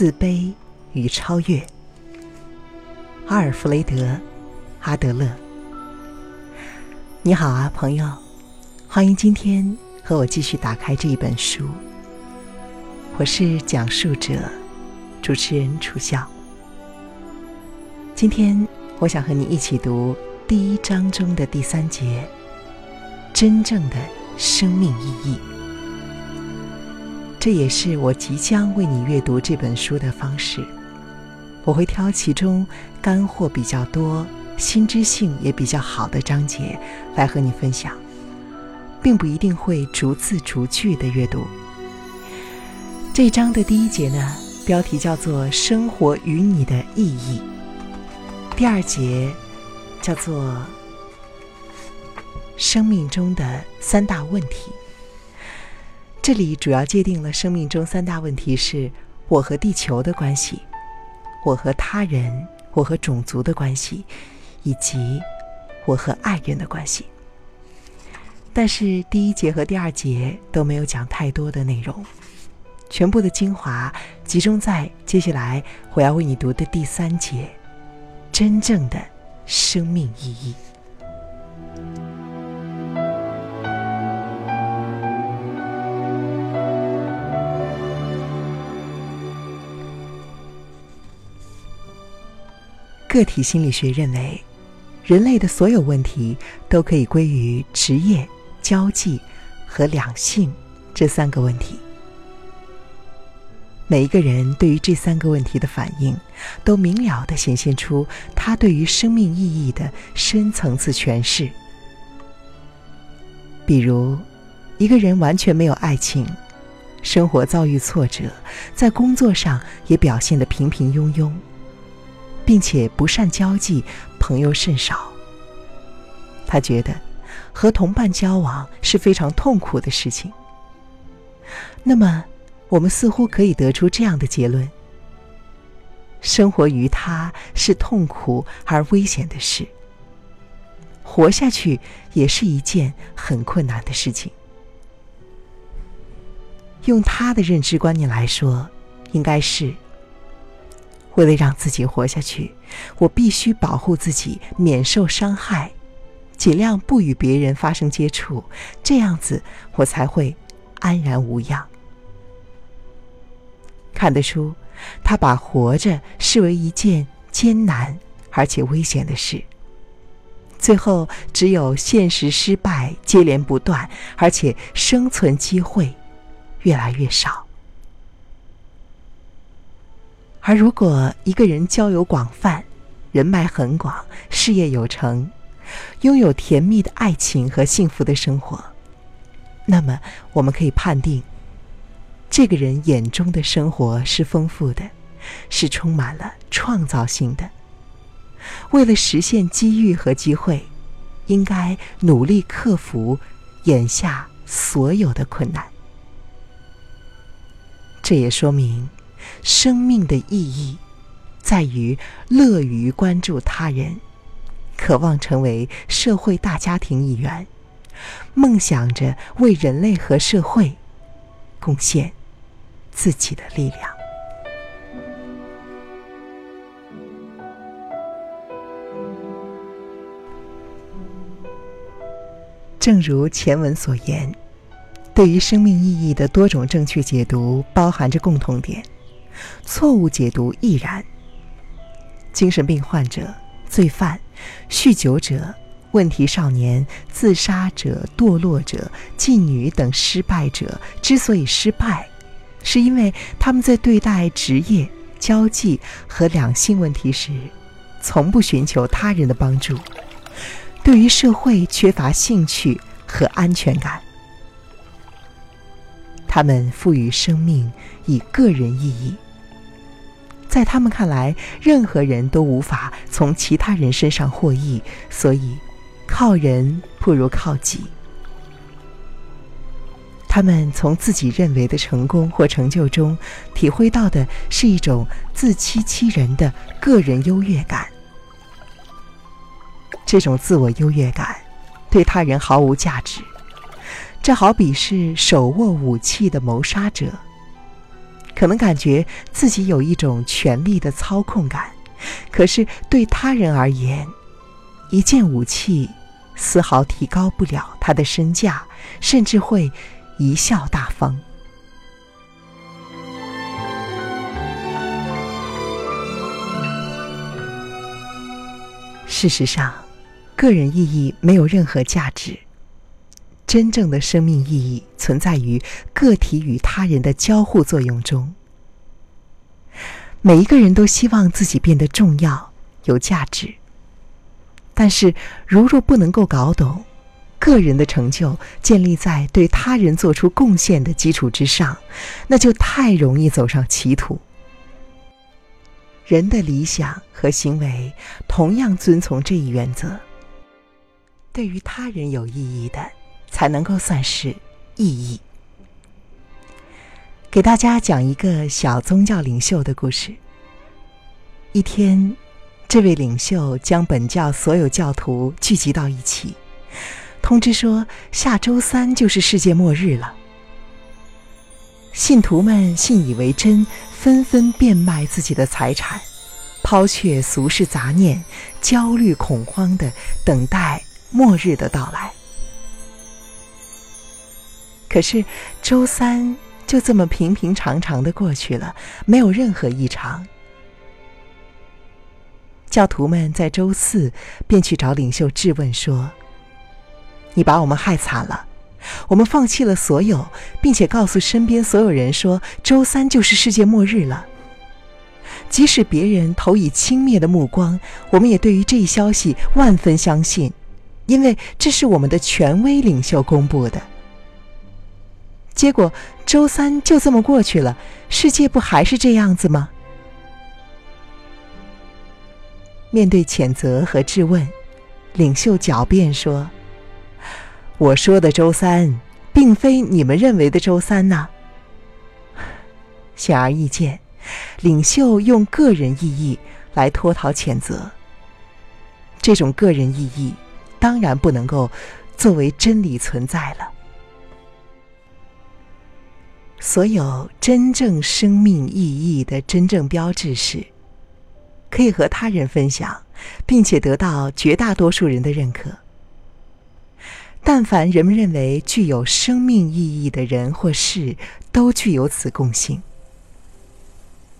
自卑与超越。阿尔弗雷德·阿德勒。你好啊，朋友，欢迎今天和我继续打开这一本书。我是讲述者、主持人楚笑。今天我想和你一起读第一章中的第三节：真正的生命意义。这也是我即将为你阅读这本书的方式。我会挑其中干货比较多、新知性也比较好的章节来和你分享，并不一定会逐字逐句的阅读。这章的第一节呢，标题叫做“生活与你的意义”，第二节叫做“生命中的三大问题”。这里主要界定了生命中三大问题：是我和地球的关系，我和他人，我和种族的关系，以及我和爱人的关系。但是第一节和第二节都没有讲太多的内容，全部的精华集中在接下来我要为你读的第三节：真正的生命意义。个体心理学认为，人类的所有问题都可以归于职业、交际和两性这三个问题。每一个人对于这三个问题的反应，都明了的显现出他对于生命意义的深层次诠释。比如，一个人完全没有爱情，生活遭遇挫折，在工作上也表现得平平庸庸。并且不善交际，朋友甚少。他觉得和同伴交往是非常痛苦的事情。那么，我们似乎可以得出这样的结论：生活于他是痛苦而危险的事，活下去也是一件很困难的事情。用他的认知观念来说，应该是。为了让自己活下去，我必须保护自己免受伤害，尽量不与别人发生接触，这样子我才会安然无恙。看得出，他把活着视为一件艰难而且危险的事。最后，只有现实失败接连不断，而且生存机会越来越少。而如果一个人交友广泛，人脉很广，事业有成，拥有甜蜜的爱情和幸福的生活，那么我们可以判定，这个人眼中的生活是丰富的，是充满了创造性的。为了实现机遇和机会，应该努力克服眼下所有的困难。这也说明。生命的意义，在于乐于关注他人，渴望成为社会大家庭一员，梦想着为人类和社会贡献自己的力量。正如前文所言，对于生命意义的多种正确解读，包含着共同点。错误解读亦然。精神病患者、罪犯、酗酒者、问题少年、自杀者、堕落者、妓女等失败者之所以失败，是因为他们在对待职业、交际和两性问题时，从不寻求他人的帮助，对于社会缺乏兴趣和安全感。他们赋予生命以个人意义。在他们看来，任何人都无法从其他人身上获益，所以靠人不如靠己。他们从自己认为的成功或成就中，体会到的是一种自欺欺人的个人优越感。这种自我优越感对他人毫无价值。这好比是手握武器的谋杀者。可能感觉自己有一种权力的操控感，可是对他人而言，一件武器丝毫提高不了他的身价，甚至会贻笑大方。事实上，个人意义没有任何价值。真正的生命意义存在于个体与他人的交互作用中。每一个人都希望自己变得重要、有价值。但是，如若不能够搞懂，个人的成就建立在对他人做出贡献的基础之上，那就太容易走上歧途。人的理想和行为同样遵从这一原则。对于他人有意义的。才能够算是意义。给大家讲一个小宗教领袖的故事。一天，这位领袖将本教所有教徒聚集到一起，通知说下周三就是世界末日了。信徒们信以为真，纷纷变卖自己的财产，抛却俗世杂念，焦虑恐慌的等待末日的到来。可是，周三就这么平平常常的过去了，没有任何异常。教徒们在周四便去找领袖质问说：“你把我们害惨了，我们放弃了所有，并且告诉身边所有人说周三就是世界末日了。即使别人投以轻蔑的目光，我们也对于这一消息万分相信，因为这是我们的权威领袖公布的。”结果周三就这么过去了，世界不还是这样子吗？面对谴责和质问，领袖狡辩说：“我说的周三，并非你们认为的周三呐。”显而易见，领袖用个人意义来脱逃谴责。这种个人意义，当然不能够作为真理存在了。所有真正生命意义的真正标志是，可以和他人分享，并且得到绝大多数人的认可。但凡人们认为具有生命意义的人或事，都具有此共性。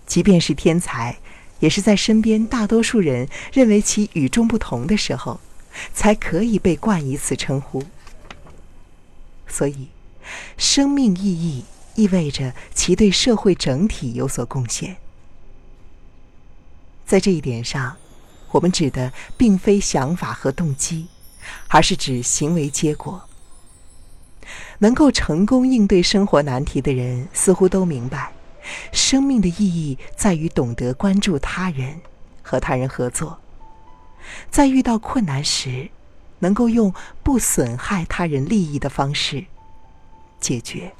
即便是天才，也是在身边大多数人认为其与众不同的时候，才可以被冠以此称呼。所以，生命意义。意味着其对社会整体有所贡献。在这一点上，我们指的并非想法和动机，而是指行为结果。能够成功应对生活难题的人，似乎都明白，生命的意义在于懂得关注他人，和他人合作，在遇到困难时，能够用不损害他人利益的方式解决。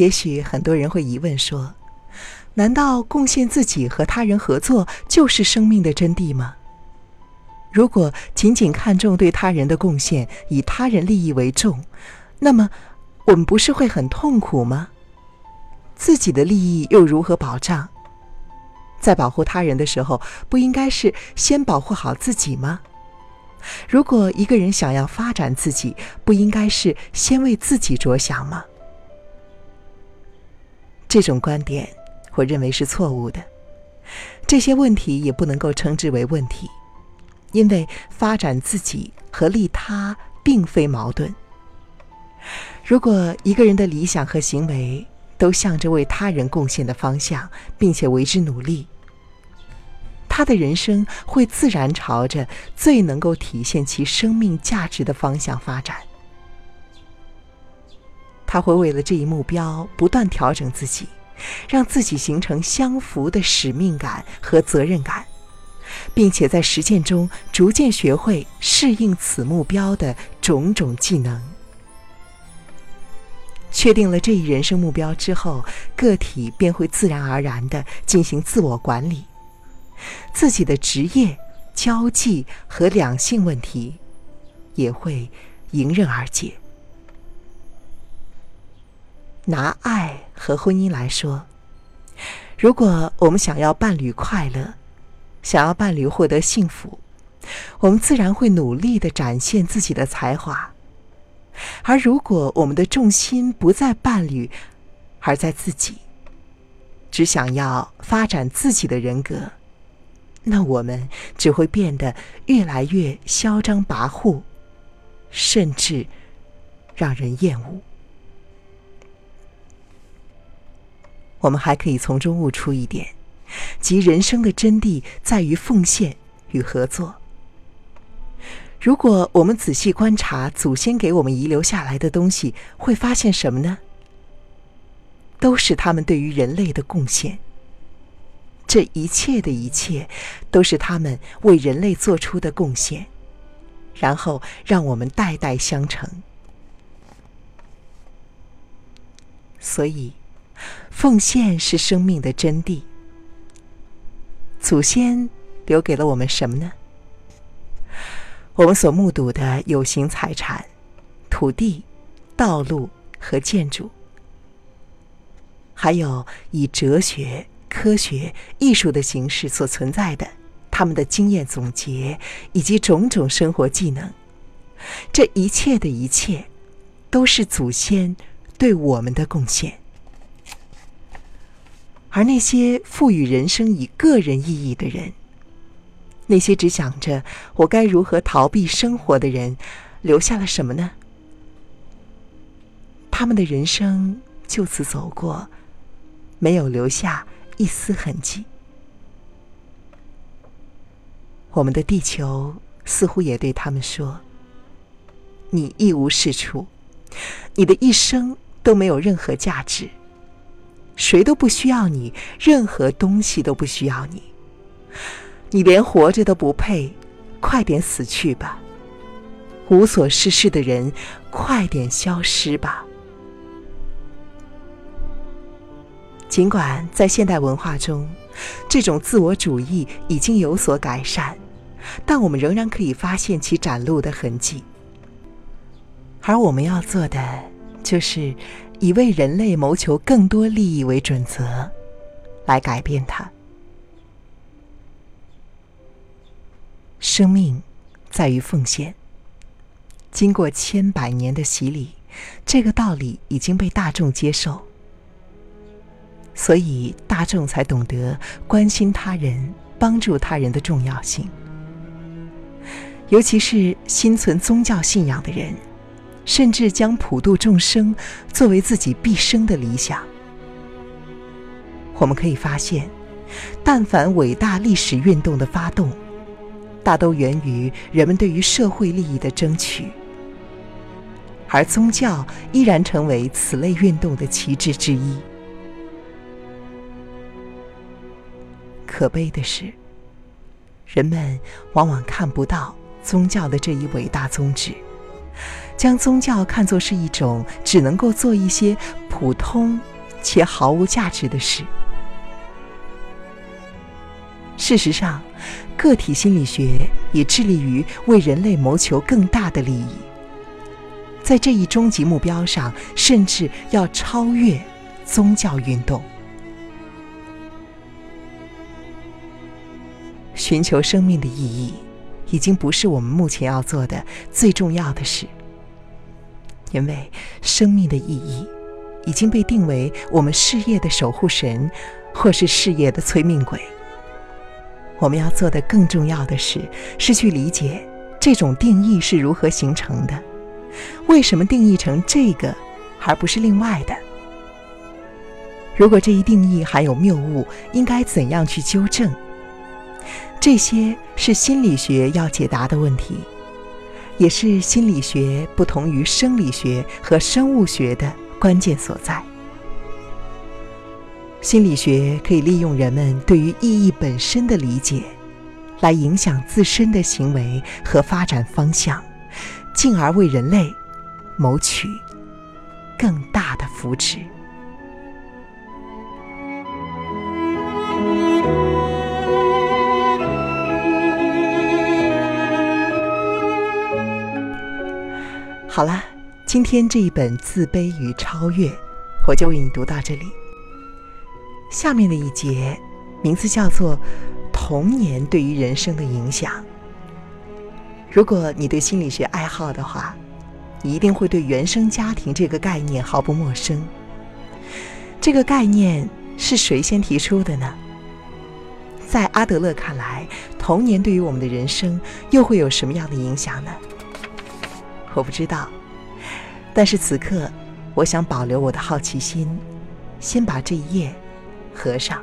也许很多人会疑问说：“难道贡献自己和他人合作就是生命的真谛吗？如果仅仅看重对他人的贡献，以他人利益为重，那么我们不是会很痛苦吗？自己的利益又如何保障？在保护他人的时候，不应该是先保护好自己吗？如果一个人想要发展自己，不应该是先为自己着想吗？”这种观点，我认为是错误的。这些问题也不能够称之为问题，因为发展自己和利他并非矛盾。如果一个人的理想和行为都向着为他人贡献的方向，并且为之努力，他的人生会自然朝着最能够体现其生命价值的方向发展。他会为了这一目标不断调整自己，让自己形成相符的使命感和责任感，并且在实践中逐渐学会适应此目标的种种技能。确定了这一人生目标之后，个体便会自然而然地进行自我管理，自己的职业交际和两性问题也会迎刃而解。拿爱和婚姻来说，如果我们想要伴侣快乐，想要伴侣获得幸福，我们自然会努力的展现自己的才华。而如果我们的重心不在伴侣，而在自己，只想要发展自己的人格，那我们只会变得越来越嚣张跋扈，甚至让人厌恶。我们还可以从中悟出一点，即人生的真谛在于奉献与合作。如果我们仔细观察祖先给我们遗留下来的东西，会发现什么呢？都是他们对于人类的贡献。这一切的一切，都是他们为人类做出的贡献，然后让我们代代相承。所以，奉献是生命的真谛。祖先留给了我们什么呢？我们所目睹的有形财产、土地、道路和建筑，还有以哲学、科学、艺术的形式所存在的他们的经验总结，以及种种生活技能，这一切的一切，都是祖先对我们的贡献。而那些赋予人生以个人意义的人，那些只想着我该如何逃避生活的人，留下了什么呢？他们的人生就此走过，没有留下一丝痕迹。我们的地球似乎也对他们说：“你一无是处，你的一生都没有任何价值，谁都不需要你，任何东西都不需要你。”你连活着都不配，快点死去吧！无所事事的人，快点消失吧！尽管在现代文化中，这种自我主义已经有所改善，但我们仍然可以发现其展露的痕迹。而我们要做的，就是以为人类谋求更多利益为准则，来改变它。生命在于奉献。经过千百年的洗礼，这个道理已经被大众接受，所以大众才懂得关心他人、帮助他人的重要性。尤其是心存宗教信仰的人，甚至将普度众生作为自己毕生的理想。我们可以发现，但凡伟大历史运动的发动，大都源于人们对于社会利益的争取，而宗教依然成为此类运动的旗帜之一。可悲的是，人们往往看不到宗教的这一伟大宗旨，将宗教看作是一种只能够做一些普通且毫无价值的事。事实上，个体心理学也致力于为人类谋求更大的利益，在这一终极目标上，甚至要超越宗教运动。寻求生命的意义，已经不是我们目前要做的最重要的事，因为生命的意义已经被定为我们事业的守护神，或是事业的催命鬼。我们要做的更重要的事，是去理解这种定义是如何形成的，为什么定义成这个，而不是另外的？如果这一定义还有谬误，应该怎样去纠正？这些是心理学要解答的问题，也是心理学不同于生理学和生物学的关键所在。心理学可以利用人们对于意义本身的理解，来影响自身的行为和发展方向，进而为人类谋取更大的福祉。好了，今天这一本《自卑与超越》，我就为你读到这里。下面的一节，名字叫做《童年对于人生的影响》。如果你对心理学爱好的话，你一定会对原生家庭这个概念毫不陌生。这个概念是谁先提出的呢？在阿德勒看来，童年对于我们的人生又会有什么样的影响呢？我不知道，但是此刻，我想保留我的好奇心，先把这一页合上。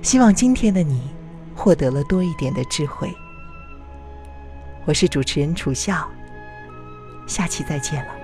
希望今天的你获得了多一点的智慧。我是主持人楚笑，下期再见了。